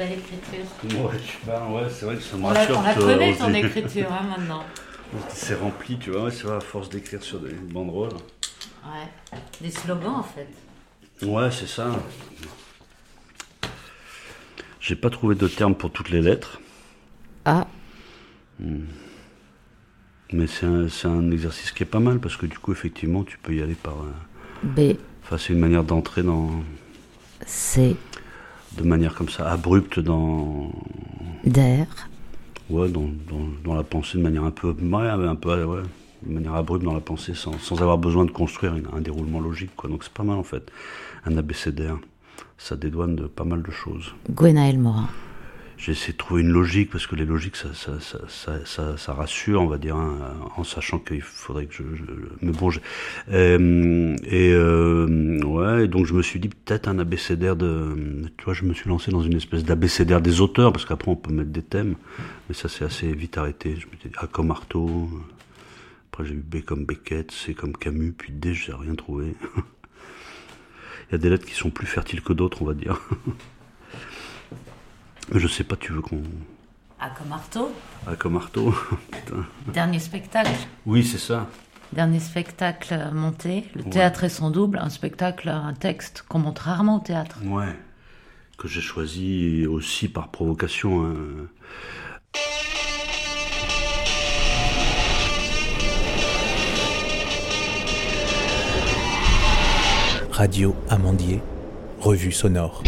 belle écriture. Ouais, c'est vrai que ça me On la, rassure. on la connaît, on ton écriture, hein, maintenant. C'est rempli, tu vois, c'est vrai, à force d'écrire sur des banderoles. Ouais. Des slogans, en fait. Ouais, c'est ça. J'ai pas trouvé de terme pour toutes les lettres, Ah, mais c'est un, c'est un exercice qui est pas mal parce que du coup, effectivement, tu peux y aller par. euh, B, Enfin, c'est une manière d'entrer dans. C, de manière comme ça, abrupte dans. der, Ouais, dans, dans, dans la pensée de manière un peu. Ouais, un peu. Ouais, de manière abrupte dans la pensée sans, sans avoir besoin de construire une- un déroulement logique, quoi. Donc c'est pas mal en fait. Un abécédaire. Ça dédouane de pas mal de choses. Gwenaël Morin. J'ai essayé de trouver une logique parce que les logiques ça, rassure, on va dire, hein, en sachant qu'il faudrait que je. je- mais bon, euh, et euh, ouais, donc je me suis dit peut-être un abécédaire de. Tu vois, je me suis lancé dans une espèce d'abécédaire des auteurs parce qu'après on peut mettre des thèmes, mais ça c'est assez vite arrêté. Je me suis dit A comme Artaud, après j'ai eu B comme Beckett, C comme Camus, puis D, j'ai rien trouvé. Il y a des lettres qui sont plus fertiles que d'autres, on va dire. Je sais pas, tu veux qu'on. Comme Artaud. Ah, comme Artaud Putain. Dernier spectacle. Oui, c'est ça. Dernier spectacle monté. Le Ouais. théâtre et son double. Un spectacle, un texte qu'on monte rarement au théâtre. Ouais. Que j'ai choisi aussi par provocation. hein. Radio Amandier, revue sonore.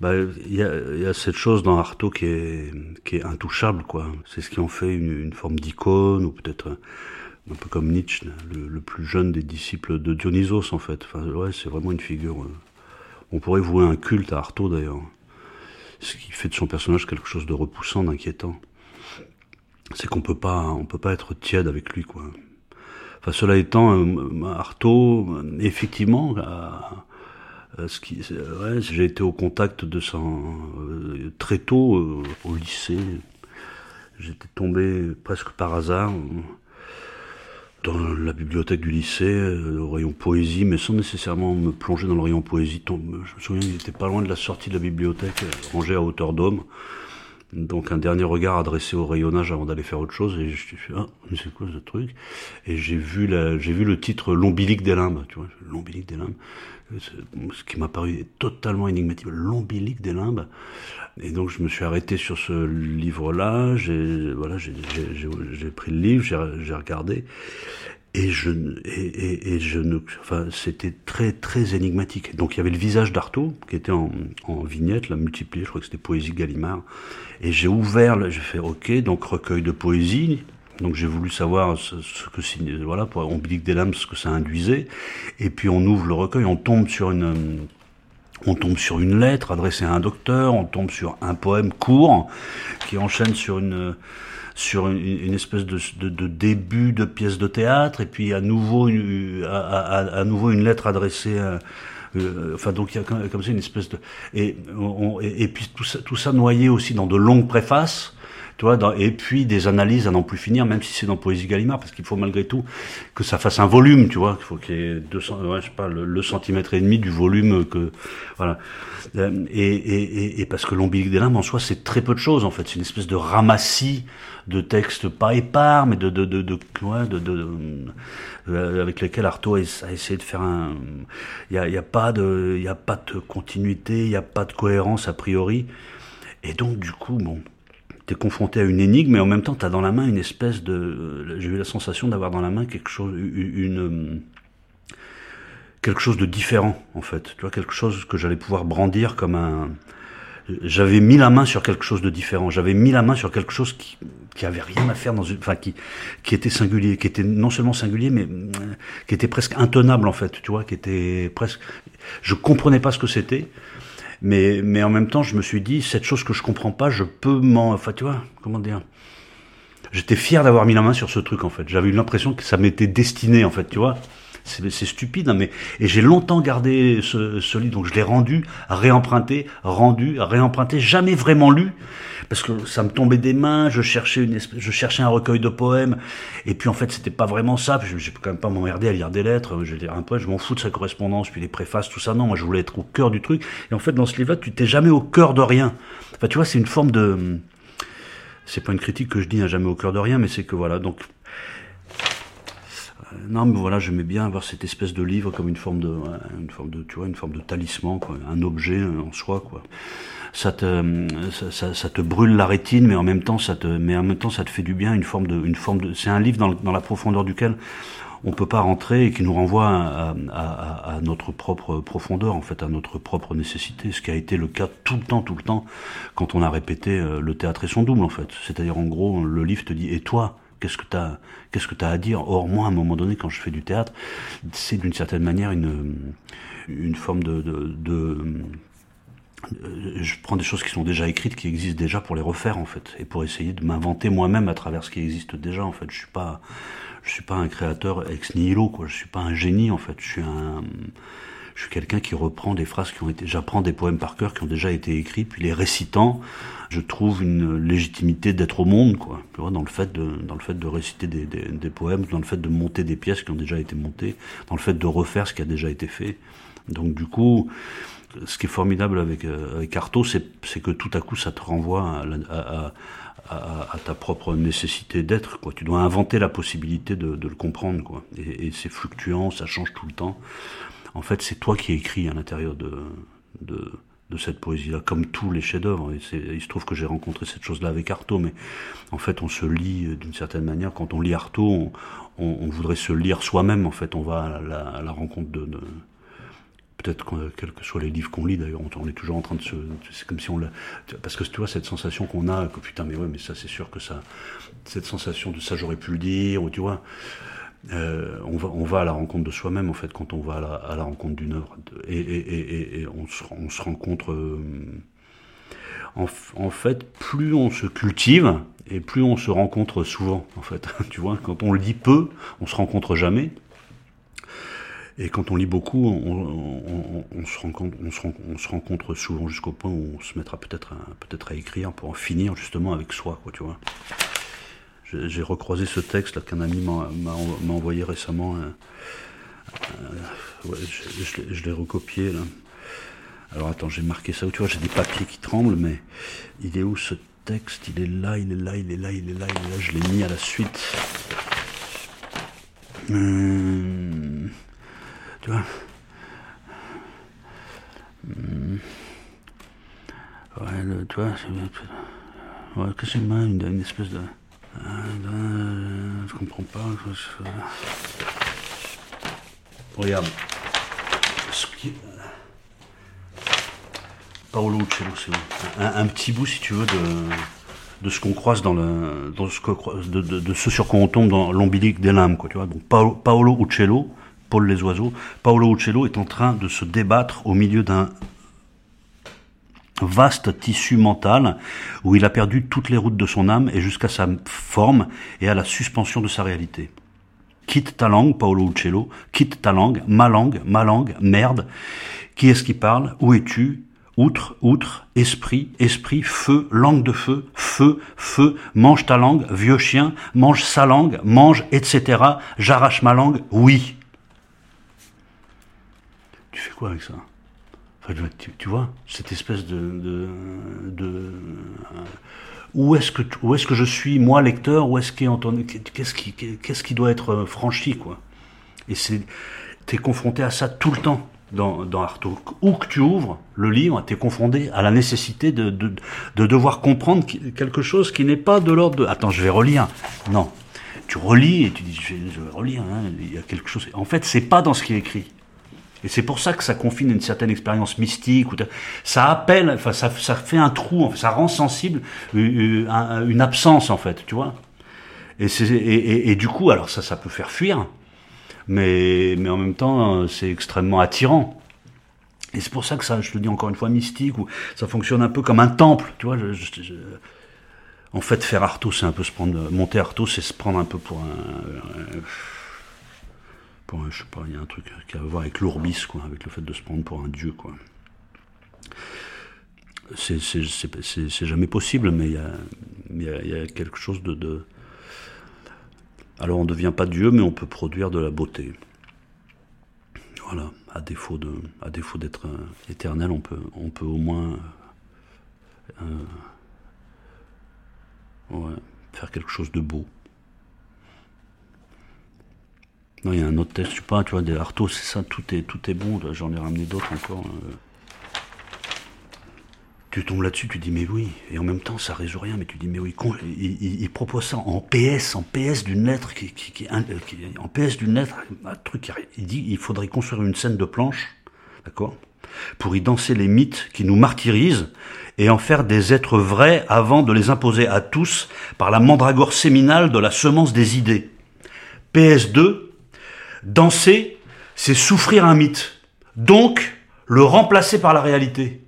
Bah, il y, a, y a cette chose dans Artaud qui est, qui est intouchable, quoi. C'est ce qui en fait une, une forme d'icône, ou peut-être un, peu comme Nietzsche, le, le plus jeune des disciples de Dionysos, en fait. Enfin, ouais, c'est vraiment une figure. euh, On pourrait vouer un culte à Artaud, d'ailleurs. Ce qui fait de son personnage quelque chose de repoussant, d'inquiétant. C'est qu'on peut pas, on peut pas être tiède avec lui, quoi. Enfin, cela étant, euh, Artaud, euh, effectivement, a- ouais, j'ai été au contact de ça euh, très tôt euh, au lycée. J'étais tombé presque par hasard euh, dans la bibliothèque du lycée, euh, au rayon poésie, mais sans nécessairement me plonger dans le rayon poésie. Je me souviens, il était pas loin de la sortie de la bibliothèque, euh, rangée à hauteur d'homme. Donc un dernier regard adressé au rayonnage avant d'aller faire autre chose et je suis ah mais c'est quoi ce truc? Et j'ai vu la j'ai vu le titre l'ombilic des limbes tu vois l'ombilic des limbes. Ce qui m'a paru totalement énigmatique l'ombilic des limbes. Et donc je me suis arrêté sur ce livre là j'ai voilà j'ai pris le livre j'ai regardé et je et, et, et je ne enfin c'était très très énigmatique. Donc il y avait le visage d'Artaud qui était en, vignette là multiplié je crois que c'était poésie Gallimard. Et j'ai ouvert j'ai fait ok donc recueil de poésie. Donc j'ai voulu savoir ce, ce que voilà pour ombilique des lames ce que ça induisait. Et puis on ouvre le recueil on tombe sur une on tombe sur une lettre adressée à un docteur, on tombe sur un poème court qui enchaîne sur une sur une, une espèce de, de, de début de pièce de théâtre et puis à nouveau une, à, à- à nouveau une lettre adressée à euh, enfin donc il y a comme, ça une espèce de et, on- et, puis tout ça, tout ça noyé aussi dans de longues préfaces tu vois, dans- et puis des analyses à n'en plus finir, même si c'est dans Poésie Gallimard, parce qu'il faut malgré tout que ça fasse un volume, tu vois, il faut qu'il y ait 200, ouais, je sais pas, le, le centimètre et demi du volume que, voilà. Euh, Et, et, et, parce que l'ombilic des limbes en soi, c'est très peu de choses, en fait. C'est une espèce de ramassis de textes pas épars, mais de, de, de, de, de, de, euh, avec lesquels Artaud a essayé de faire un, il y a, y a pas de, il a pas de continuité, il y a pas de cohérence a priori. Et donc, du coup, bon, t'es confronté à une énigme, mais en même temps, t'as dans la main une espèce de. J'ai eu la sensation d'avoir dans la main quelque chose, une. quelque chose de différent, en fait. Tu vois, quelque chose que j'allais pouvoir brandir comme un. J'avais mis la main sur quelque chose de différent. J'avais mis la main sur quelque chose qui, qui avait rien à faire dans une, enfin, qui, qui était singulier, qui était non seulement singulier, mais euh, qui était presque intenable, en fait. Tu vois, qui était presque. Je comprenais pas ce que c'était. Mais, mais en même temps, je me suis dit, cette chose que je comprends pas, je peux m'en. Enfin, tu vois, comment dire J'étais fier d'avoir mis la main sur ce truc, en fait. J'avais eu l'impression que ça m'était destiné, en fait, tu vois c'est stupide, hein, mais et j'ai longtemps gardé ce, livre, donc je l'ai rendu, réemprunté, rendu, réemprunté, jamais vraiment lu parce que ça me tombait des mains, je cherchais une espèce, je cherchais un recueil de poèmes, et puis en fait c'était pas vraiment ça, je, je peux quand même pas m'emmerder à lire des lettres, je vais un poème, je m'en fous de sa correspondance, puis les préfaces, tout ça, non, moi je voulais être au cœur du truc, et en fait dans ce livre-là, tu t'es jamais au cœur de rien. Enfin tu vois, c'est une forme de, c'est pas une critique que je dis, à jamais au cœur de rien, mais c'est que voilà, donc euh, non, mais voilà, j'aimais bien avoir cette espèce de livre comme une forme de, une forme de, tu vois, une forme de talisman, quoi, un objet en soi, quoi ça te, ça, te brûle la rétine, mais en même temps, ça te, mais en même temps, ça te fait du bien, une forme de, une forme de, c'est un livre dans, dans la profondeur duquel on peut pas rentrer et qui nous renvoie à, à, à, notre propre profondeur, en fait, à notre propre nécessité, ce qui a été le cas tout le temps, tout le temps, quand on a répété euh, le théâtre et son double, en fait. C'est-à-dire, en gros, le livre te dit, et toi, qu'est-ce que t'as, qu'est-ce que t'as à dire? Or, moi, à un moment donné, quand je fais du théâtre, c'est d'une certaine manière une, une forme de, de, euh, je prends des choses qui sont déjà écrites, qui existent déjà pour les refaire en fait, et pour essayer de m'inventer moi-même à travers ce qui existe déjà en fait. Je suis pas, je suis pas un créateur ex nihilo quoi. Je suis pas un génie en fait. Je suis un, je suis quelqu'un qui reprend des phrases qui ont été, j'apprends des poèmes par cœur qui ont déjà été écrits, puis les récitant, je trouve une légitimité d'être au monde quoi. Tu vois, dans le fait de, dans le fait de réciter des, des, des poèmes, dans le fait de monter des pièces qui ont déjà été montées, dans le fait de refaire ce qui a déjà été fait. Donc du coup ce qui est formidable avec, euh, avec Artaud, c'est que tout à coup, ça te renvoie à, à, à, ta propre nécessité d'être. Tu dois inventer la possibilité de, de le comprendre. Quoi. Et, et c'est fluctuant, ça change tout le temps. En fait, c'est toi qui écris à l'intérieur de, de, de cette poésie-là, comme tous les chefs-d'œuvre. Il se trouve que j'ai rencontré cette chose-là avec Artaud, mais en fait, on se lit euh, d'une certaine manière. Quand on lit Artaud, on, on, voudrait se lire soi-même. En fait, on va à la, à la rencontre de, de peut-être quels que soient les livres qu'on lit d'ailleurs, on, est toujours en train de se. C'est comme si on l'a. Parce que tu vois, cette sensation qu'on a, que putain, mais ouais, mais ça, c'est sûr que ça. Cette sensation de ça, j'aurais pu le dire, ou tu vois. Euh, on, va, à la rencontre de soi-même en fait quand on va à la, rencontre d'une œuvre. Et, on, se, on se rencontre euh, en, fait plus on se cultive et plus on se rencontre souvent en fait. Tu vois quand on le dit peu on se rencontre jamais. Et quand on lit beaucoup, on, se, rencontre, on, se, on se rencontre souvent jusqu'au point où on se mettra peut-être à, peut-être à écrire pour en finir justement avec soi, quoi, tu vois. J'ai recroisé ce texte qu'un ami m'a envoyé récemment. Euh, euh, je, l'ai recopié là. Alors attends, j'ai marqué ça. Tu vois, j'ai des papiers qui tremblent, mais il est où ce texte? Il est là, il est là, il est là, il est là, il est là. Je l'ai mis à la suite. Hum... Tu vois? Mmh. Ouais, le, tu vois, ouais, moi une, une, espèce de. Euh, je comprends pas. Regarde. Qui, Paolo Uccello, c'est un, un, petit bout, si tu veux, de, de ce qu'on croise dans le, dans ce que, de, de, ce sur quoi on tombe dans l'ombilique des lames, quoi, tu vois. Donc Paolo, Paolo Uccello, Paul Les Oiseaux, Paolo Uccello est en train de se débattre au milieu d'un vaste tissu mental où il a perdu toutes les routes de son âme et jusqu'à sa forme et à la suspension de sa réalité. Quitte ta langue, Paolo Uccello, quitte ta langue, ma langue, ma langue, merde. Qui est-ce qui parle? Où es-tu? Outre, outre, esprit, esprit, feu, langue de feu, feu, feu, mange ta langue, vieux chien, mange sa langue, mange, etc. J'arrache ma langue, oui tu fais quoi avec ça? Tu, vois, cette espèce de... euh, où est-ce que est-ce que je suis moi lecteur où est-ce qu'est-ce qui qu'est-ce qui doit être euh, franchi quoi et c'est t'es confronté à ça tout le temps dans, dans Artaud. Où que tu ouvres le livre, tu es confronté à la nécessité de, de, de devoir comprendre quelque chose qui n'est pas de l'ordre de... Attends, je vais relire. Non. Tu relis et tu dis, je vais, relire. Hein, il y a quelque chose... En fait, c'est pas dans ce qui est écrit. Et c'est pour ça que ça confine une certaine expérience mystique. Ou ça appelle, enfin, ça, ça fait un trou, ça rend sensible une, une absence, en fait, tu vois. Et, et, et, et, du coup, alors ça, ça peut faire fuir, mais, mais en même temps, c'est extrêmement attirant. Et c'est pour ça que ça, je te dis encore une fois, mystique, ou ça fonctionne un peu comme un temple, tu vois. En fait, faire Artaud, c'est un peu se prendre, monter Artaud, c'est se prendre un peu pour un, je sais pas, il y a un truc qui a à voir avec l'ourbis, quoi, avec le fait de se prendre pour un dieu, quoi. C'est jamais possible, mais il y a, quelque chose de. Alors on ne devient pas Dieu, mais on peut produire de la beauté. Voilà, à défaut de, à défaut d'être euh, éternel, on peut, on peut au moins euh, ouais, faire quelque chose de beau. Non, il y a un autre test, je sais pas, tu vois, des Artos, c'est ça, tout est, tout est bon. J'en ai ramené d'autres encore. Euh tu tombes là-dessus, tu dis mais oui, et en même temps ça résout rien, mais tu dis mais oui, il, propose ça en PS, en PS d'une lettre, qui, qui, en PS d'une lettre, un truc, il dit il faudrait construire une scène de planche, d'accord, pour y danser les mythes qui nous martyrisent et en faire des êtres vrais avant de les imposer à tous par la mandragore séminale de la semence des idées. PS2, danser, c'est souffrir un mythe, donc le remplacer par la réalité.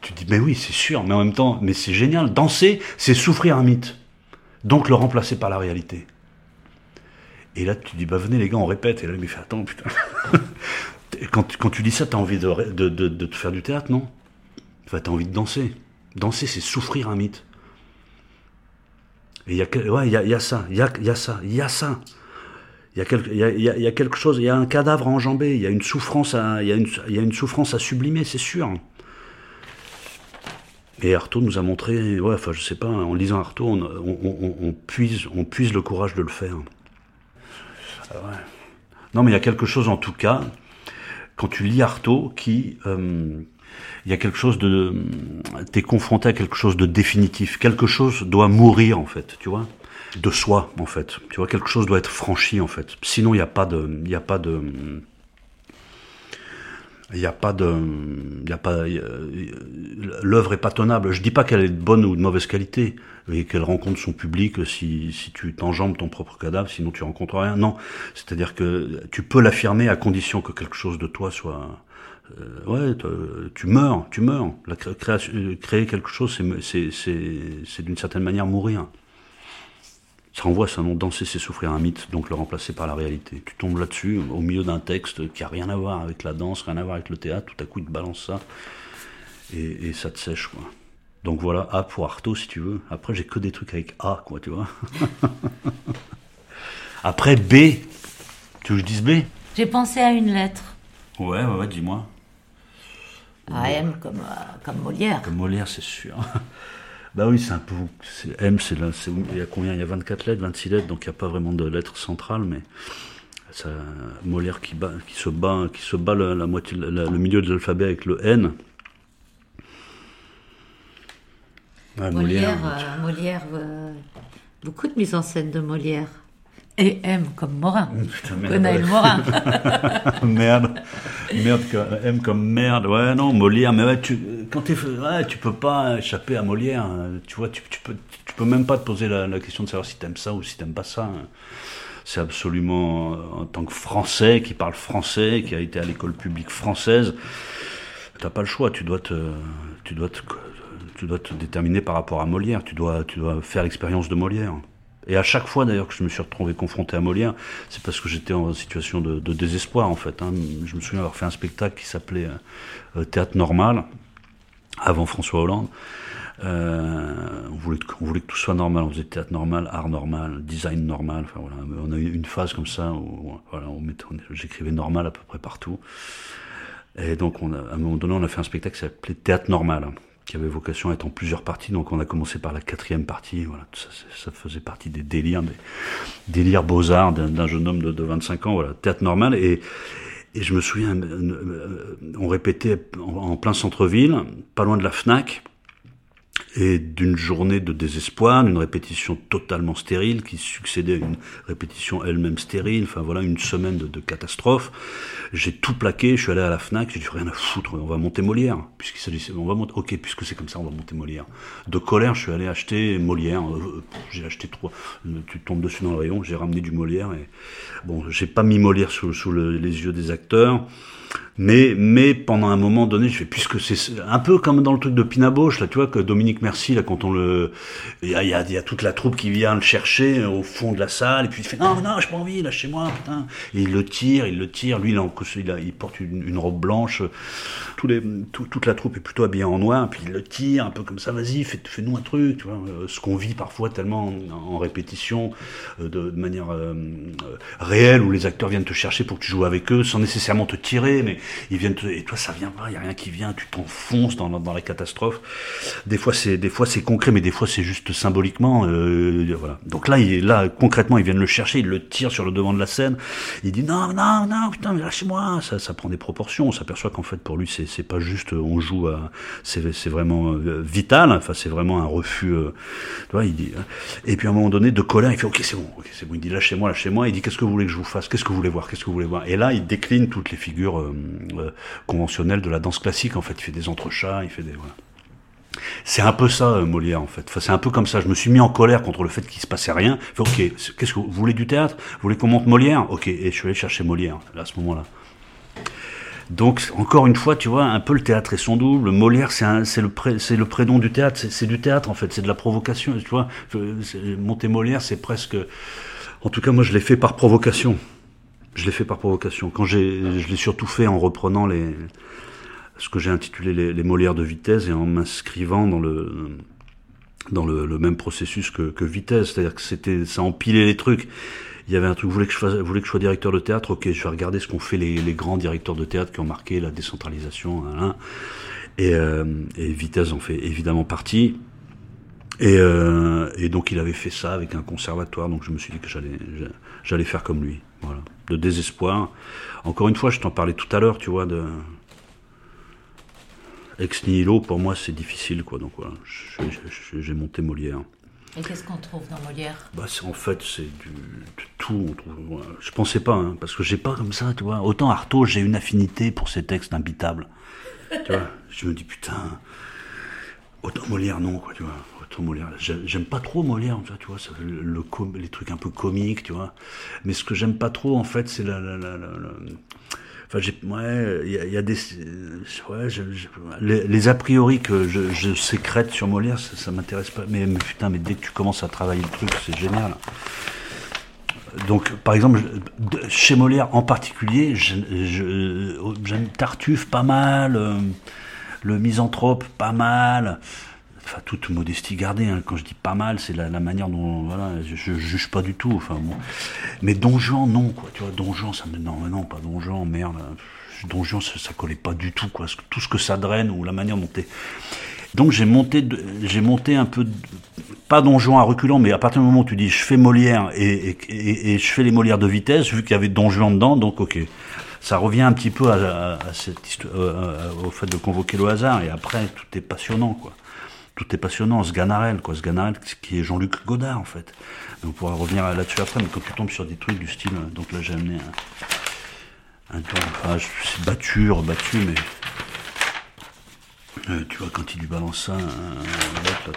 tu dis, mais oui, c'est sûr, mais en même temps, mais c'est génial. Danser, c'est souffrir un mythe. Donc le remplacer par la réalité. Et là, tu dis, bah venez les gars, on répète. Et là, il me fait, attends, putain. quand, tu dis ça, t'as envie de, te faire du théâtre, non? Enfin, t'as envie de danser. Danser, c'est souffrir un mythe. Il y a, ouais, y, a, ça, il y a, y a ça, il y a ça. Il y, a quelque, y, a, quelque chose, il y a un cadavre enjambé, il y a une souffrance à, il y une, y a une souffrance à sublimer, c'est sûr. Et Artaud nous a montré, ouais, enfin je sais pas, en lisant Artaud, on, puise, on puise le courage de le faire. Ah non mais il y a quelque chose en tout cas, quand tu lis Artaud, qui... Euh, il y a quelque chose de... T'es confronté à quelque chose de définitif. Quelque chose doit mourir en fait, tu vois de soi en fait. Tu vois, quelque chose doit être franchi en fait. Sinon, il n'y a pas de, il a pas de, il n'y a pas de, il y a pas, l'œuvre est pas tenable. Je dis pas qu'elle est de bonne ou de mauvaise qualité et qu'elle rencontre son public si, si tu t'enjambes ton propre cadavre, sinon tu rencontres rien. Non, c'est-à-dire que tu peux l'affirmer à condition que quelque chose de toi soit, euh, ouais, tu meurs, tu meurs. La création, créer quelque chose, c'est, d'une certaine manière mourir. Ça renvoie à ça, nom danser, c'est souffrir un mythe, donc le remplacer par la réalité. Tu tombes là-dessus, au milieu d'un texte qui a rien à voir avec la danse, rien à voir avec le théâtre, tout à coup il te balance ça, et, ça te sèche, quoi. Donc voilà, A pour Artaud, si tu veux. Après, j'ai que des trucs avec A, quoi, tu vois. Après, B. Tu veux que je dise B? J'ai pensé à une lettre. Ouais, ouais, ouais dis-moi. A M comme, euh, comme Molière. Comme Molière, c'est sûr. Bah oui, c'est un peu. M, c'est là. Il y a combien? Il y a 24 lettres, 26 lettres, donc il n'y a pas vraiment de lettres centrales, mais. Ça, Molière qui, bat, qui se bat, qui se bat la, moitié, le milieu de l'alphabet avec le N. Molière, Molière, euh, euh, beaucoup de mise en scène de Molière. Et M comme Morin. Putain, Morin. merde. Merde, M comme merde. Ouais, non, Molière. Mais ouais, tu, quand tu ouais, tu peux pas échapper à Molière. Tu vois, tu, peux, tu peux même pas te poser la, question de savoir si t'aimes ça ou si t'aimes pas ça. C'est absolument, en tant que Français, qui parle français, qui a été à l'école publique française, t'as pas le choix. Tu dois te, tu dois te, tu dois te déterminer par rapport à Molière. Tu dois, tu dois faire l'expérience de Molière. Et à chaque fois d'ailleurs que je me suis retrouvé confronté à Molière, c'est parce que j'étais en situation de, désespoir en fait. Hein. Je me souviens avoir fait un spectacle qui s'appelait euh, Théâtre Normal, avant François Hollande. Euh, on, voulait, que tout soit normal, on faisait théâtre normal, art normal, design normal. Enfin, voilà. On a eu une phase comme ça où j'écrivais normal à peu près partout. Et donc à un moment donné, on a fait un spectacle qui s'appelait Théâtre normal qui avait vocation à être en plusieurs parties. Donc on a commencé par la quatrième partie. Voilà, ça, faisait partie des délires, des délires beaux-arts d'un jeune homme de, de, 25 ans. Voilà, théâtre normal. Et, et je me souviens, euh, on répétait en plein centre-ville, pas loin de la FNAC et d'une journée de désespoir, d'une répétition totalement stérile qui succédait à une répétition elle-même stérile, enfin voilà, une semaine de, catastrophe. J'ai tout plaqué, je suis allé à la FNAC, j'ai dit rien à foutre, on va monter Molière, puisqu'il s'agissait, on va monter, ok, puisque c'est comme ça, on va monter Molière. De colère, je suis allé acheter Molière, euh, j'ai acheté trois, tu tombes dessus dans le rayon, j'ai ramené du Molière et bon, j'ai pas mis Molière sous, sous les yeux des acteurs, Mais, mais pendant un moment donné, je fais, puisque c'est un peu comme dans le truc de Pinaboche, là, tu vois, que Dominique Merci, là, quand on le, il y a, toute la troupe qui vient le chercher au fond de la salle, et puis il fait, non, non, j'ai pas envie, lâchez-moi, putain. Et il le tire, il le tire, lui, il, porte une, robe blanche, les, tout, toute la troupe est plutôt habillée en noir, puis il le tire, un peu comme ça, vas-y, fais, fais-nous un truc, tu vois, euh, ce qu'on vit parfois tellement en, répétition, euh, de, manière euh, réelle, où les acteurs viennent te chercher pour que tu joues avec eux, sans nécessairement te tirer, mais ils viennent te, et toi ça vient pas, il y a rien qui vient, tu t'enfonces dans, dans les catastrophes. Des fois c'est des fois c'est concret, mais des fois c'est juste symboliquement. Euh, voilà. Donc là, là concrètement, ils viennent le chercher, ils le tirent sur le devant de la scène. Il dit non non non putain mais lâchez-moi. Ça ça prend des proportions. On s'aperçoit qu'en fait pour lui c'est c'est pas juste on joue à c'est c'est vraiment euh, vital. Enfin c'est vraiment un refus. Euh, vois, il dit. Hein. Et puis à un moment donné de colère, il fait ok c'est bon, ok c'est bon. Il dit lâchez-moi lâchez-moi. Il dit qu'est-ce que vous voulez que je vous fasse? Qu'est-ce que vous voulez voir? Qu'est-ce que vous voulez voir? Et là il décline toutes les figures euh, euh, conventionnelles de la danse classique. En fait, il fait des entrechats, il fait des voilà. C'est un peu ça, euh, Molière, en fait. C'est un peu comme ça. Je me suis mis en colère contre le fait qu'il se passait rien. Fait, ok, qu'est-ce que vous voulez du théâtre? Vous voulez qu'on monte Molière? Ok, et je suis allé chercher Molière à ce moment-là. Donc, encore une fois, tu vois, un peu le théâtre et son double. Molière, c'est le, le prénom du théâtre. C'est du théâtre, en fait. C'est de la provocation. Tu vois, monter Molière, c'est presque. En tout cas, moi, je l'ai fait par provocation. Je l'ai fait par provocation. Quand je l'ai surtout fait en reprenant ce que j'ai intitulé les, Molières de vitesse et en m'inscrivant dans le dans le, même processus que, vitesse, c'est-à-dire que c'était ça empilait les trucs. Il y avait un truc, vous voulez que je fasse, que je sois directeur de théâtre, ok, je vais regarder ce qu'ont fait les, grands directeurs de théâtre qui ont marqué la décentralisation, hein, hein. Et, euh, et Vitesse en fait évidemment partie. Et, euh, et, donc il avait fait ça avec un conservatoire, donc je me suis dit que j'allais j'allais faire comme lui, voilà, de désespoir. Encore une fois, je t'en parlais tout à l'heure, tu vois, de ex nihilo, pour moi, c'est difficile, quoi. Donc voilà, j'ai monté Molière. Et qu'est-ce qu'on trouve dans Molière? Bah, En fait, c'est du, de tout. On trouve, voilà. Je pensais pas, hein, parce que j'ai pas comme ça, tu vois. Autant Artaud, j'ai une affinité pour ces textes imbitables. tu vois, je me dis, putain, autant Molière, non, quoi, tu vois. Molière. J'aime pas trop Molière, tu vois, les trucs un peu comiques, tu vois. Mais ce que j'aime pas trop, en fait, c'est la, Enfin, j'ai, ouais, il y, a des, ouais, les, a priori que je, sécrète sur Molière, ça, m'intéresse pas. Mais, mais, putain, mais dès que tu commences à travailler le truc, c'est génial. Donc, par exemple, chez Molière en particulier, j'aime Tartuffe pas mal, euh, le misanthrope pas mal enfin toute modestie gardée, hein. quand je dis pas mal, c'est la, manière dont, voilà, je, juge pas du tout, enfin. Mais Don Juan, non, quoi, tu vois, Don Juan, ça me, non, non, pas Don Juan, merde, Don Juan, ça, ça, collait pas du tout, quoi, tout ce que ça draine, ou la manière dont t'es... Donc j'ai monté, j'ai monté un peu, pas Don Juan à reculant, mais à partir du moment où tu dis je fais Molière et, je fais les Molières de vitesse, vu qu'il y avait Don Juan dedans, donc ok. Ça revient un petit peu à, cette histoire, euh, au fait de convoquer le hasard, et après tout est passionnant, quoi tout est passionnant. Sganarelle, quoi. Sganarelle, qui est Jean-Luc Godard, en fait. on pourra revenir là-dessus après, mais quand tu tombes sur des trucs du style, donc là j'ai amené un, un temps, suis battu, rebattu, mais. Euh, tu vois, quand il lui balance ça, euh,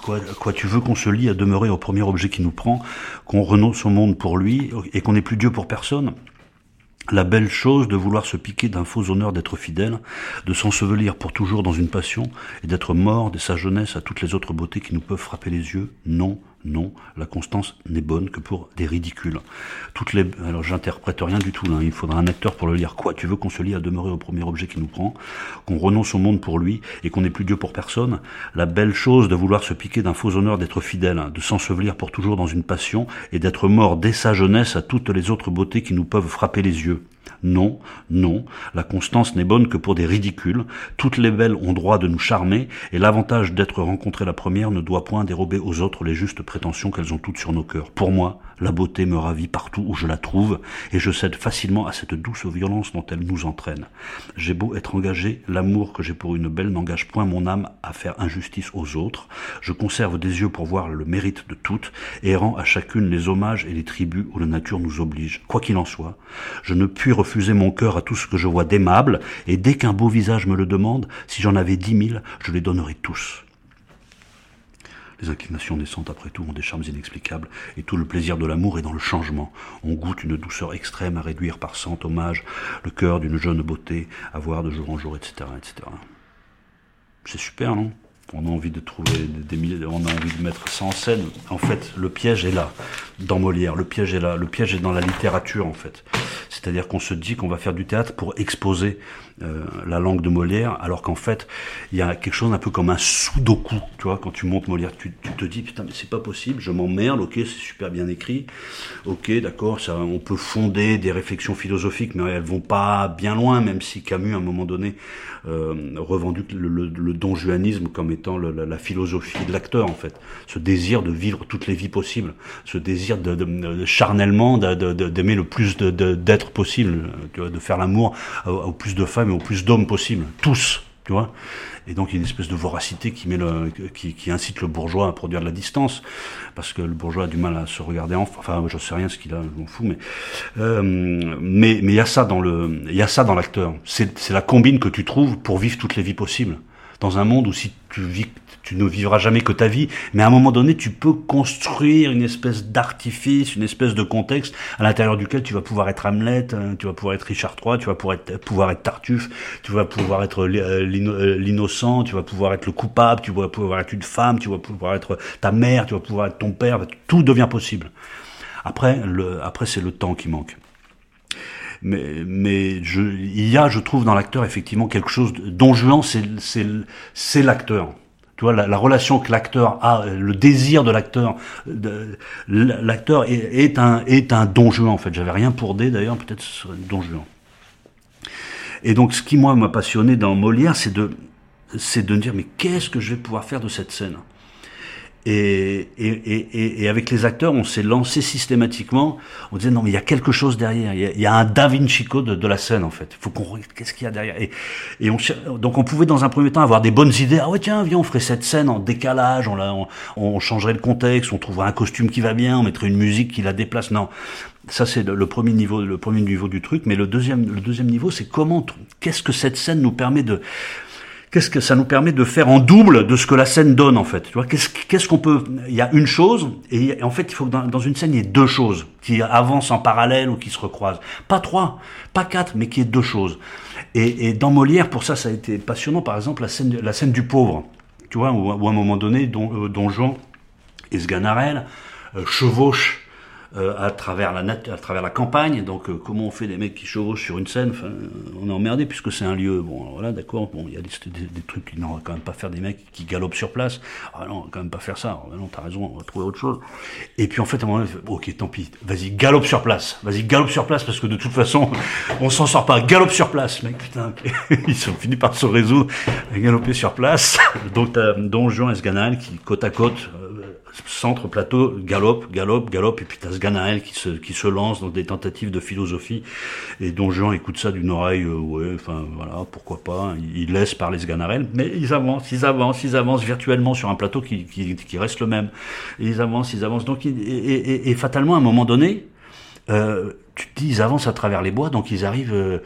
quoi, quoi tu veux qu'on se lie à demeurer au premier objet qui nous prend, qu'on renonce au monde pour lui, et qu'on n'est plus Dieu pour personne la belle chose de vouloir se piquer d'un faux honneur d'être fidèle, de s'ensevelir pour toujours dans une passion, et d'être mort de sa jeunesse à toutes les autres beautés qui nous peuvent frapper les yeux, non, non, la constance n'est bonne que pour des ridicules. Toutes les, alors j'interprète rien du tout là, il faudra un acteur pour le lire. Quoi, tu veux qu'on se lie à demeurer au premier objet qui nous prend, qu'on renonce au monde pour lui et qu'on n'est plus Dieu pour personne? La belle chose de vouloir se piquer d'un faux honneur d'être fidèle, de s'ensevelir pour toujours dans une passion et d'être mort dès sa jeunesse à toutes les autres beautés qui nous peuvent frapper les yeux. Non, non, la constance n'est bonne que pour des ridicules. Toutes les belles ont droit de nous charmer, et l'avantage d'être rencontrée la première ne doit point dérober aux autres les justes prétentions qu'elles ont toutes sur nos cœurs. Pour moi, la beauté me ravit partout où je la trouve, et je cède facilement à cette douce violence dont elle nous entraîne. J'ai beau être engagé, l'amour que j'ai pour une belle n'engage point mon âme à faire injustice aux autres. Je conserve des yeux pour voir le mérite de toutes, et rends à chacune les hommages et les tributs où la nature nous oblige. Quoi qu'il en soit, je ne puis refuser mon cœur à tout ce que je vois d'aimable, et dès qu'un beau visage me le demande, si j'en avais dix mille, je les donnerais tous. Les inclinations naissantes, après tout, ont des charmes inexplicables, et tout le plaisir de l'amour est dans le changement. On goûte une douceur extrême à réduire par cent hommages le cœur d'une jeune beauté, à voir de jour en jour, etc., etc. C'est super, non? On a envie de trouver des milliers, on a envie de mettre ça en scène. En fait, le piège est là, dans Molière. Le piège est là. Le piège est dans la littérature, en fait. C'est-à-dire qu'on se dit qu'on va faire du théâtre pour exposer euh, la langue de Molière, alors qu'en fait, il y a quelque chose un peu comme un sudoku, tu vois, quand tu montes Molière, tu, te dis, putain, mais c'est pas possible, je m'emmerde, ok, c'est super bien écrit, ok, d'accord, ça, on peut fonder des réflexions philosophiques, mais elles vont pas bien loin, même si Camus, à un moment donné, revendu le, le, le donjuanisme comme étant la, philosophie de l'acteur, en fait. Ce désir de vivre toutes les vies possibles, ce désir de, de, charnellement d'aimer le plus d'êtres possible, tu vois, de faire l'amour au plus de femmes mais au plus d'hommes possible, tous, tu vois. Et donc il y a une espèce de voracité qui, met le, qui, incite le bourgeois à produire de la distance, parce que le bourgeois a du mal à se regarder en, enfin je sais rien ce qu'il a, je m'en fous, mais euh, mais y a ça dans le, il y a ça dans l'acteur. C'est la combine que tu trouves pour vivre toutes les vies possibles dans un monde où si tu ne vivras jamais que ta vie, mais à un moment donné, tu peux construire une espèce d'artifice, une espèce de contexte à l'intérieur duquel tu vas pouvoir être Hamlet, hein, tu vas pouvoir être Richard III, tu vas pouvoir être, Tartuffe, tu vas pouvoir être euh, euh, l'innocent, tu vas pouvoir être le coupable, tu vas pouvoir être une femme, tu vas pouvoir être ta mère, tu vas pouvoir être ton père, tout devient possible. Après, après c'est le temps qui manque mais, mais je, il y a, je trouve, dans l'acteur effectivement quelque chose. Don Juan, c'est, l'acteur. Tu vois, la, relation que l'acteur a, le désir de l'acteur, l'acteur est, un est un don Juan en fait. J'avais rien pour D d'ailleurs, peut-être don Juan. Et donc, ce qui moi m'a passionné dans Molière, c'est de c'est de me dire mais qu'est-ce que je vais pouvoir faire de cette scène? Et, et, et, et, avec les acteurs, on s'est lancé systématiquement. On disait non, mais il y a quelque chose derrière. Il y a, il y a un Da Vinci Code de, de, la scène en fait. Il faut qu'on regarde qu'est-ce qu'il y a derrière. Et, on, donc on pouvait dans un premier temps avoir des bonnes idées. Ah ouais tiens, viens, on ferait cette scène en décalage. On, la, on, on changerait le contexte. On trouverait un costume qui va bien. On mettrait une musique qui la déplace. Non, ça c'est le, le, premier niveau, le premier niveau du truc. Mais le deuxième, le deuxième niveau, c'est comment, qu'est-ce que cette scène nous permet de qu'est-ce que ça nous permet de faire en double de ce que la scène donne en fait? Tu vois, qu'est-ce qu'on peut Il y a une chose et en fait il faut que dans, une scène il y ait deux choses qui avancent en parallèle ou qui se recroisent. Pas trois, pas quatre, mais qui est deux choses. Et, dans Molière, pour ça, ça a été passionnant. Par exemple, la scène, du pauvre. Tu vois, où, à un moment donné, Don, euh, et Sganarelle euh, chevauchent euh, à travers la à travers la campagne. Donc euh, comment on fait des mecs qui chevauchent sur une scène? Enfin, on est emmerdé puisque c'est un lieu. Bon, voilà, d'accord. Bon, il y a des, des, trucs qui n'ont quand même pas faire des mecs qui galopent sur place. Ah non, on va quand même pas faire ça. Ah non, t'as raison, on va trouver autre chose. Et puis en fait, à un moment donné, ok, tant pis. Vas-y, galope sur place. Vas-y, galope sur place parce que de toute façon, on s'en sort pas. Galope sur place, mec. Putain, ils sont finis par se résoudre à galoper sur place. Donc t'as Don Juan et Sganal qui côte à côte centre plateau, galope, galope, galope, et puis t'as ce Ganaël qui se, qui se lance dans des tentatives de philosophie, et dont Jean écoute ça d'une oreille, euh, ouais, enfin voilà, pourquoi pas, il, laisse parler ce Ganaël, mais ils avancent, ils avancent, ils avancent virtuellement sur un plateau qui, qui, qui reste le même, ils avancent, ils avancent, donc et, et fatalement à un moment donné, euh, tu te dis, ils avancent à travers les bois, donc ils arrivent, euh,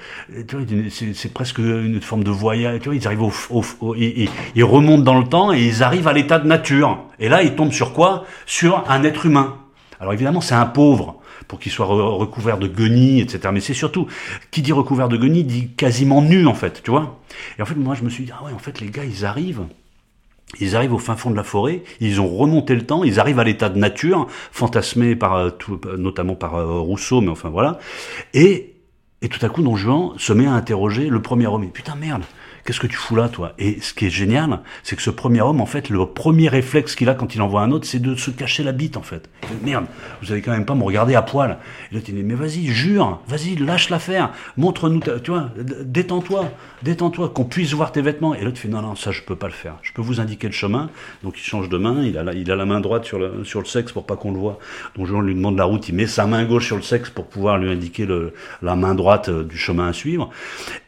c'est presque une forme de voyage, tu vois, ils arrivent au, au, ils, ils, remontent dans le temps et ils arrivent à l'état de nature. Et là, ils tombent sur quoi? Sur un être humain. Alors évidemment, c'est un pauvre pour qu'il soit recouvert de guenilles, etc. Mais c'est surtout, qui dit recouvert de guenilles dit quasiment nu, en fait, tu vois? Et en fait, moi, je me suis dit, ah ouais, en fait, les gars, ils arrivent ils arrivent au fin fond de la forêt, ils ont remonté le temps, ils arrivent à l'état de nature, fantasmé par euh, notamment par euh, Rousseau, mais enfin voilà. Et, et tout à coup, Don Juan se met à interroger le premier homme. Putain merde, qu'est-ce que tu fous là, toi? Et ce qui est génial, c'est que ce premier homme, en fait, le premier réflexe qu'il a quand il envoie un autre, c'est de se cacher la bite, en fait. Merde, vous allez quand même pas me regarder à poil. Et là, il dit, mais vas-y, jure, vas-y, lâche l'affaire, montre-nous, tu vois, détends-toi, détends-toi, qu'on puisse voir tes vêtements. Et l'autre fait, non, non, ça, je peux pas le faire. Je peux vous indiquer le chemin. Donc, il change de main, il a la, il a la main droite sur le, sur le sexe pour pas qu'on le voit. Donc, Jean lui demande la route, il met sa main gauche sur le sexe pour pouvoir lui indiquer le, la main droite euh, du chemin à suivre.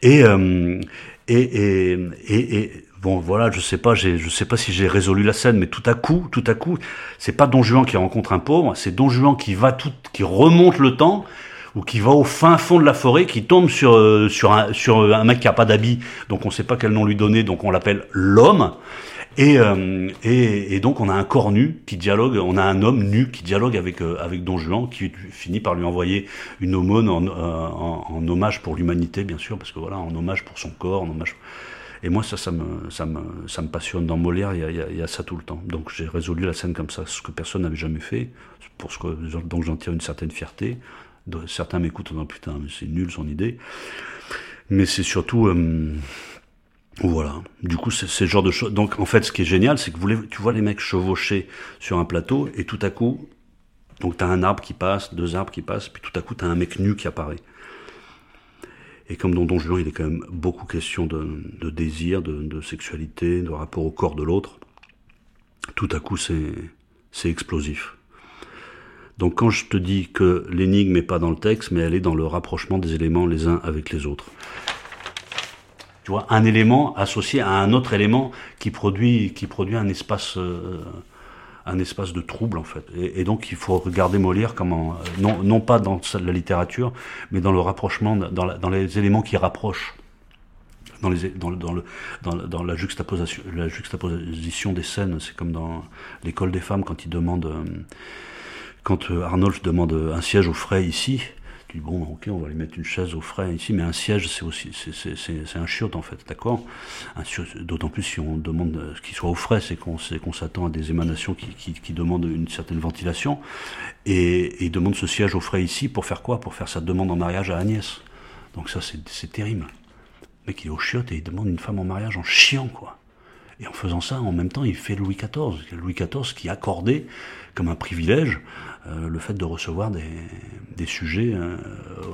Et, euh, et, et, et, bon, voilà, je sais pas, je sais pas si j'ai résolu la scène, mais tout à coup, tout à coup, c'est pas Don Juan qui rencontre un pauvre, c'est Don Juan qui va tout, qui remonte le temps ou qui va au fin fond de la forêt, qui tombe sur euh, sur un sur un mec qui a pas d'habit, donc on sait pas quel nom lui donner, donc on l'appelle l'homme. Et, euh, et, et, donc on a un corps nu qui dialogue, on a un homme nu qui dialogue avec euh, avec Don Juan, qui finit par lui envoyer une aumône en, en, en hommage pour l'humanité, bien sûr, parce que voilà, en hommage pour son corps, en hommage. Et moi, ça, ça me, ça me, ça me passionne. Dans Molière, il y a, il y a ça tout le temps. Donc j'ai résolu la scène comme ça, ce que personne n'avait jamais fait, pour ce que, donc j'en tire une certaine fierté. Certains m'écoutent en disant putain, mais c'est nul son idée. Mais c'est surtout, euh, voilà. Du coup, c'est ce genre de choses. Donc, en fait, ce qui est génial, c'est que tu vois les mecs chevaucher sur un plateau, et tout à coup, donc t'as un arbre qui passe, deux arbres qui passent, puis tout à coup, t'as un mec nu qui apparaît. Et comme dans Don Juan, il est quand même beaucoup question de, désir, de, de, sexualité, de rapport au corps de l'autre. Tout à coup, c'est explosif. Donc quand je te dis que l'énigme n'est pas dans le texte, mais elle est dans le rapprochement des éléments les uns avec les autres tu vois, un élément associé à un autre élément qui produit, qui produit un espace, euh, un espace de trouble en fait. Et, donc il faut regarder Molière comme euh, non, non pas dans la littérature, mais dans le rapprochement, dans, les éléments qui rapprochent. Dans, les, dans, dans, le, dans, dans la, juxtaposition, la juxtaposition des scènes, c'est comme dans l'école des femmes quand ils demandent, euh, quand Arnolphe demande un siège au frais ici, bon, ok, on va lui mettre une chaise au frais ici, mais un siège, c'est aussi, c'est un chiotte en fait, d'accord? D'autant plus si on demande qu'il soit au frais, c'est qu'on s'attend à des émanations qui, demandent une certaine ventilation. Et, il demande ce siège au frais ici pour faire quoi? Pour faire sa demande en mariage à Agnès. Donc ça, c'est terrible. Le mec, il est au chiotte et il demande une femme en mariage en chiant, quoi. Et en faisant ça, en même temps, il fait Louis XIV. Louis XIV qui accordait comme un privilège euh, le fait de recevoir des, sujets euh,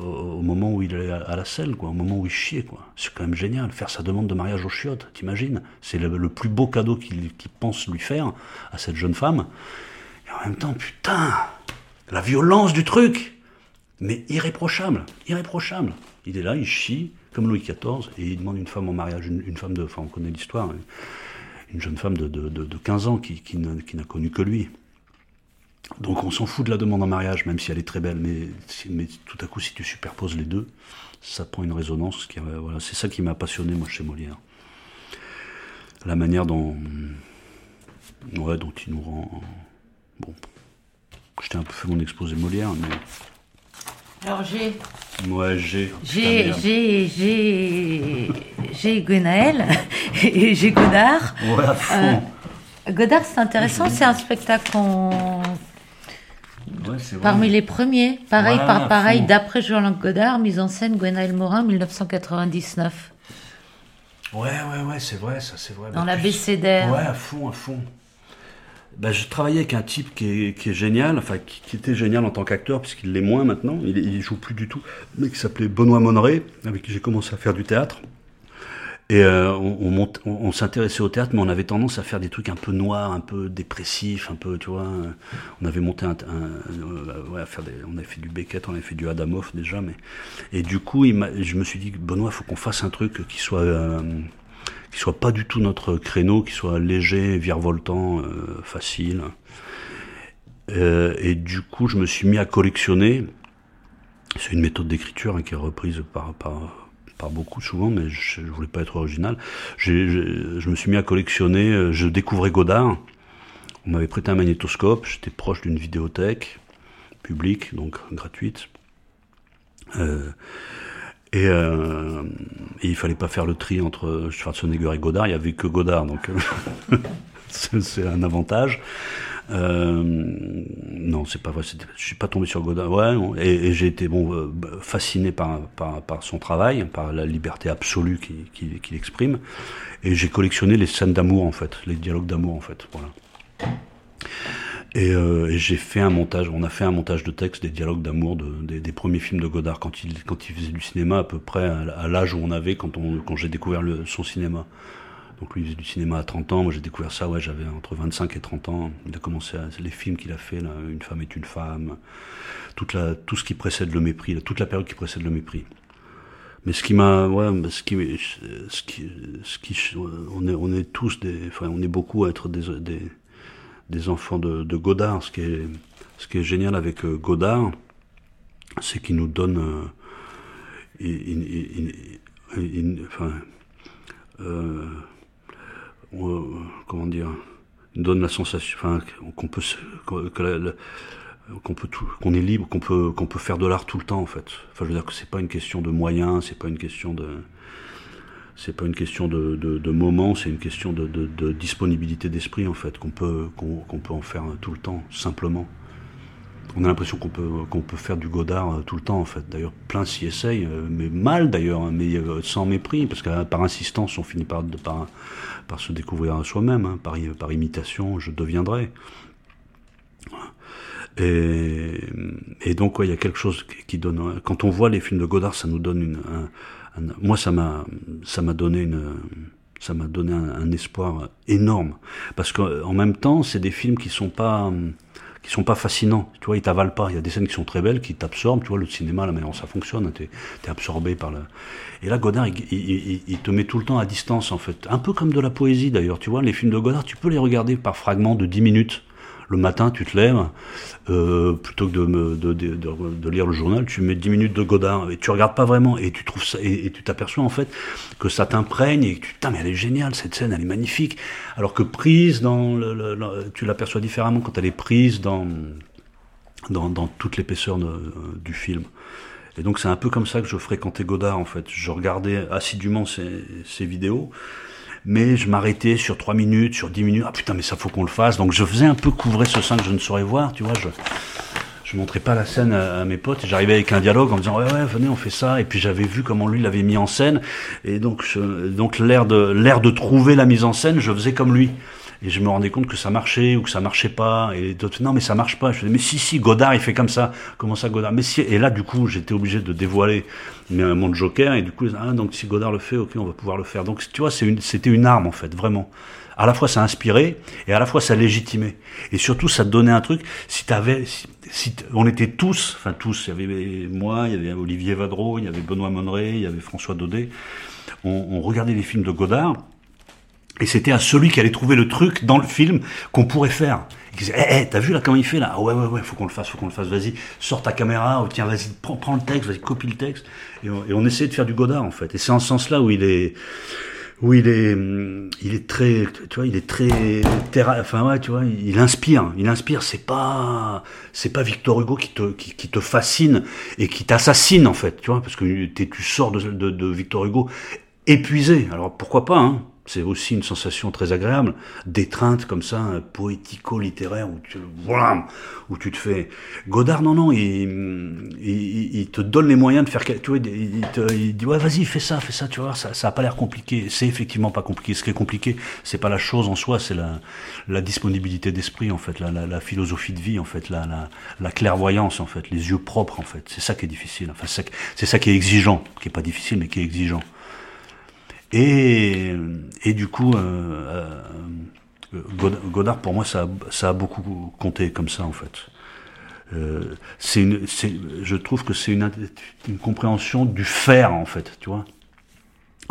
au, moment où il est à, la selle, quoi, au moment où il chiait. Quoi. C'est quand même génial. Faire sa demande de mariage au chiottes, t'imagines? C'est le, plus beau cadeau qu'il pense lui faire à cette jeune femme. Et en même temps, putain, la violence du truc mais irréprochable, irréprochable. Il est là, il chie, comme Louis XIV, et il demande une femme en mariage, une, femme de, enfin on connaît l'histoire, une jeune femme de, de, de 15 ans qui, n'a connu que lui. Donc on s'en fout de la demande en mariage, même si elle est très belle, mais, tout à coup, si tu superposes les deux, ça prend une résonance. Voilà, c'est ça qui m'a passionné, moi, chez Molière. La manière dont, ouais, dont il nous rend. Bon, j'étais un peu fait mon exposé Molière, mais. Alors j'ai. Ouais, j'ai. J'ai, j'ai, j'ai, j'ai Gwenaël et j'ai Godard. Ouais, à fond. Euh, Godard, c'est intéressant, c'est un spectacle qu'on Parmi les premiers, pareil, par pareil, d'après Jean-Luc Godard, mise en scène Gwenaël Morin, 1999. Ouais, ouais, ouais, c'est vrai, ça, c'est vrai. Dans bah, la BCDR. Ouais, à fond, à fond. Bah, je travaillais avec un type qui est, génial, enfin, qui, était génial en tant qu'acteur, puisqu'il l'est moins maintenant, il, il joue plus du tout, mais qui s'appelait Benoît Monneret, avec qui j'ai commencé à faire du théâtre. Et euh, on, s'intéressait au théâtre, mais on avait tendance à faire des trucs un peu noirs, un peu dépressifs, un peu, tu vois. On avait monté un, euh, on avait fait du Beckett, on avait fait du Adamov déjà, mais et du coup, je me suis dit, Benoît, faut qu'on fasse un truc qui soit euh, soit pas du tout notre créneau, qui soit léger, virevoltant, facile. et du coup, je me suis mis à collectionner. C'est une méthode d'écriture hein, qui est reprise par, par beaucoup souvent, mais je, je voulais pas être original. je me suis mis à collectionner, euh, je découvrais Godard. On m'avait prêté un magnétoscope, j'étais proche d'une vidéothèque publique, donc gratuite. Euh, et, euh, et, il fallait pas faire le tri entre Schwarzenegger et Godard, il y avait que Godard, donc c'est un avantage. Euh, non, c'est pas vrai. Je suis pas tombé sur Godin. Ouais, et, j'ai été bon euh, fasciné par, par, son travail, par la liberté absolue qu'il qui, exprime. Et j'ai collectionné les scènes d'amour en fait, les dialogues d'amour en fait. Voilà. Et, euh, et j'ai fait un montage. On a fait un montage de texte des dialogues d'amour de, des, des, premiers films de Godard quand il quand il faisait du cinéma à peu près à, l'âge où on avait quand on quand j'ai découvert le, son cinéma. Donc lui, il faisait du cinéma à 30 ans. Moi, j'ai découvert ça, ouais, j'avais entre 25 et 30 ans. Il a commencé à, les films qu'il a fait, là, Une femme est une femme, toute la, tout ce qui précède le mépris, toute la période qui précède le mépris. Mais ce qui m'a, ouais, ce qui, ce qui, ce qui, on est, on est tous des, enfin, on est beaucoup à être des, des, des enfants de, Godard. Ce qui est, ce qui est génial avec euh, Godard, c'est qu'il nous donne, euh, il, il, euh, comment dire, donne la sensation, qu'on peut, peut qu'on est libre, qu'on peut, qu'on peut faire de l'art tout le temps en fait. Enfin, je veux dire que c'est pas une question de moyens, c'est pas une question de, c'est pas une question de, de, moment, c'est une question de, de disponibilité d'esprit en fait, qu'on peut, qu'on peut en faire tout le temps, simplement. On a l'impression qu'on peut, qu'on peut faire du Godard euh, tout le temps en fait. D'ailleurs, plein s'y essayent, euh, mais mal d'ailleurs, hein, mais euh, sans mépris, parce que par insistance, on finit par, par, par se découvrir soi-même, hein, par, par imitation, je deviendrai. Et, et donc, il y a quelque chose qui donne. Quand on voit les films de Godard, ça nous donne une. Moi, ça m'a, ça m'a donné une. Ça m'a donné un, espoir énorme, parce qu'en même temps, c'est des films qui sont pas qui sont pas fascinants. Tu vois, ils t'avalent pas. Il y a des scènes qui sont très belles, qui t'absorbent. Tu vois, le cinéma, la manière dont ça fonctionne, t'es es absorbé par le. Et là, Godard, il, il, te met tout le temps à distance, en fait. Un peu comme de la poésie, d'ailleurs. Tu vois, les films de Godard, tu peux les regarder par fragments de 10 minutes le matin, tu te lèves, euh, plutôt que de, de, de, lire le journal, tu mets 10 minutes de Godard et tu regardes pas vraiment et tu trouves ça et, tu t'aperçois en fait que ça t'imprègne et que tu putain mais elle est géniale cette scène, elle est magnifique. Alors que prise dans le, tu l'aperçois différemment quand elle est prise dans dans, dans toute l'épaisseur du film. Et donc c'est un peu comme ça que je fréquentais Godard en fait. Je regardais assidûment ses, ses vidéos mais je m'arrêtais sur 3 minutes, sur 10 minutes, ah putain mais ça faut qu'on le fasse, donc je faisais un peu couvrir ce sein que je ne saurais voir, tu vois, je je montrais pas la scène à, mes potes, j'arrivais avec un dialogue en disant ouais ouais venez on fait ça, et puis j'avais vu comment lui l'avait mis en scène, et donc donc l'air de l'air de trouver la mise en scène, je faisais comme lui et je me rendais compte que ça marchait ou que ça marchait pas. Et d'autres non mais ça marche pas. Je disais mais si si Godard il fait comme ça. Comment ça Godard? Mais si. Et là du coup j'étais obligé de dévoiler mon joker. Et du coup ah, donc si Godard le fait ok on va pouvoir le faire. Donc tu vois c'était une, arme en fait vraiment. À la fois ça inspirait et à la fois ça légitimait. Et surtout ça donnait un truc. Si t'avais si, on était tous enfin tous il y avait moi il y avait Olivier Vadreau il y avait Benoît Monneret il y avait François Daudet. On, on regardait les films de Godard et c'était à celui qui allait trouver le truc dans le film qu'on pourrait faire. Il disait, hé, hey, t'as vu là comment il fait là? Ah Ouais, ouais, ouais, faut qu'on le fasse, faut qu'on le fasse. Vas-y, sors ta caméra, ou tiens, vas-y, prends, le texte, vas-y, copie le texte. Et on, essayait de faire du Godard en fait. Et c'est en ce sens-là où il est, où il est, il est très, tu vois, il est très, terra, enfin ouais, tu vois, il inspire, il inspire. C'est pas, c'est pas Victor Hugo qui te, qui, qui te fascine et qui t'assassine en fait, tu vois, parce que tu sors de, de, de Victor Hugo épuisé. Alors pourquoi pas, hein? C'est aussi une sensation très agréable, d'étreinte comme ça, poético-littéraire, où tu, voilà, où tu te fais... Godard, non, non, il, il, te donne les moyens de faire... Tu vois, il, te, il dit, ouais, vas-y, fais ça, fais ça, tu vois, ça, ça a pas l'air compliqué. C'est effectivement pas compliqué. Ce qui est compliqué, c'est pas la chose en soi, c'est la, disponibilité d'esprit, en fait, la, philosophie de vie, en fait, la, la, la clairvoyance, en fait, les yeux propres, en fait. C'est ça qui est difficile. Enfin, c'est ça qui est exigeant, qui est pas difficile, mais qui est exigeant. Et, du coup, euh, euh, Godard, pour moi, ça, a beaucoup compté comme ça, en fait. Euh, c'est une, je trouve que c'est une, compréhension du faire, en fait, tu vois.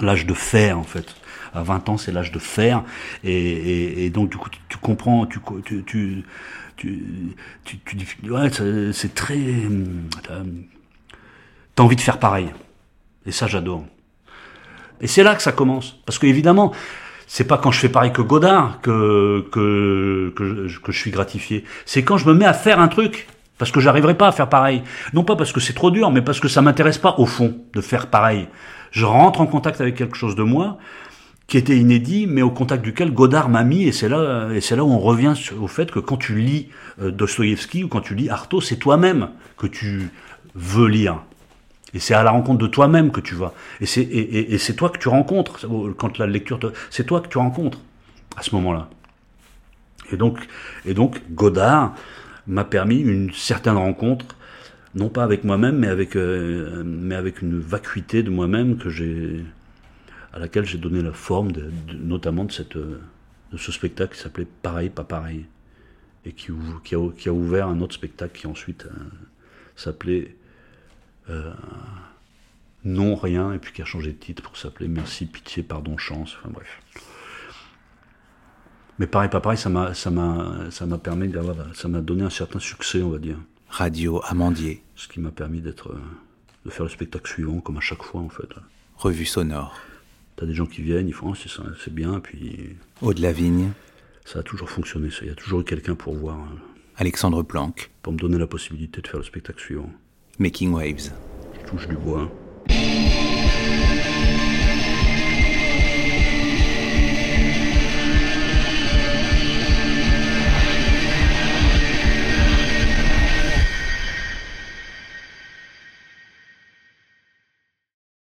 L'âge de faire, en fait. À 20 ans, c'est l'âge de faire. Et, donc, du coup, tu, tu comprends, tu, tu, tu, tu, tu ouais, c'est très, t'as envie de faire pareil. Et ça, j'adore. Et c'est là que ça commence. Parce que évidemment, c'est pas quand je fais pareil que Godard que, que, que je suis gratifié. C'est quand je me mets à faire un truc. Parce que j'arriverai pas à faire pareil. Non pas parce que c'est trop dur, mais parce que ça m'intéresse pas au fond de faire pareil. Je rentre en contact avec quelque chose de moi qui était inédit, mais au contact duquel Godard m'a mis, et c'est là, et c'est là où on revient au fait que quand tu lis euh, Dostoïevski ou quand tu lis Artaud, c'est toi-même que tu veux lire. Et c'est à la rencontre de toi-même que tu vas. Et c'est, et, et, c'est toi que tu rencontres. Quand la lecture te, c'est toi que tu rencontres à ce moment-là. Et donc, et donc Godard m'a permis une certaine rencontre, non pas avec moi-même, mais avec, euh, mais avec une vacuité de moi-même que j'ai, à laquelle j'ai donné la forme, notamment de, cette, de ce spectacle qui s'appelait Pareil, pas pareil, et qui, qui a ouvert un autre spectacle qui ensuite euh, s'appelait euh, non, rien, et puis qui a changé de titre pour s'appeler Merci, Pitié, Pardon, Chance, enfin bref. Mais pareil, pas pareil, ça m'a, ça m'a, ça m'a permis d'avoir, ça m'a donné un certain succès, on va dire. Radio Amandier. Ce qui m'a permis d'être, de faire le spectacle suivant, comme à chaque fois, en fait. Revue sonore. T'as des gens qui viennent, ils font oh, c'est bien, puis. Au de la vigne. Ça a toujours fonctionné, ça. Il y a toujours eu quelqu'un pour voir. Hein. Alexandre Planck. Pour me donner la possibilité de faire le spectacle suivant. Making Waves. Je touche du bois.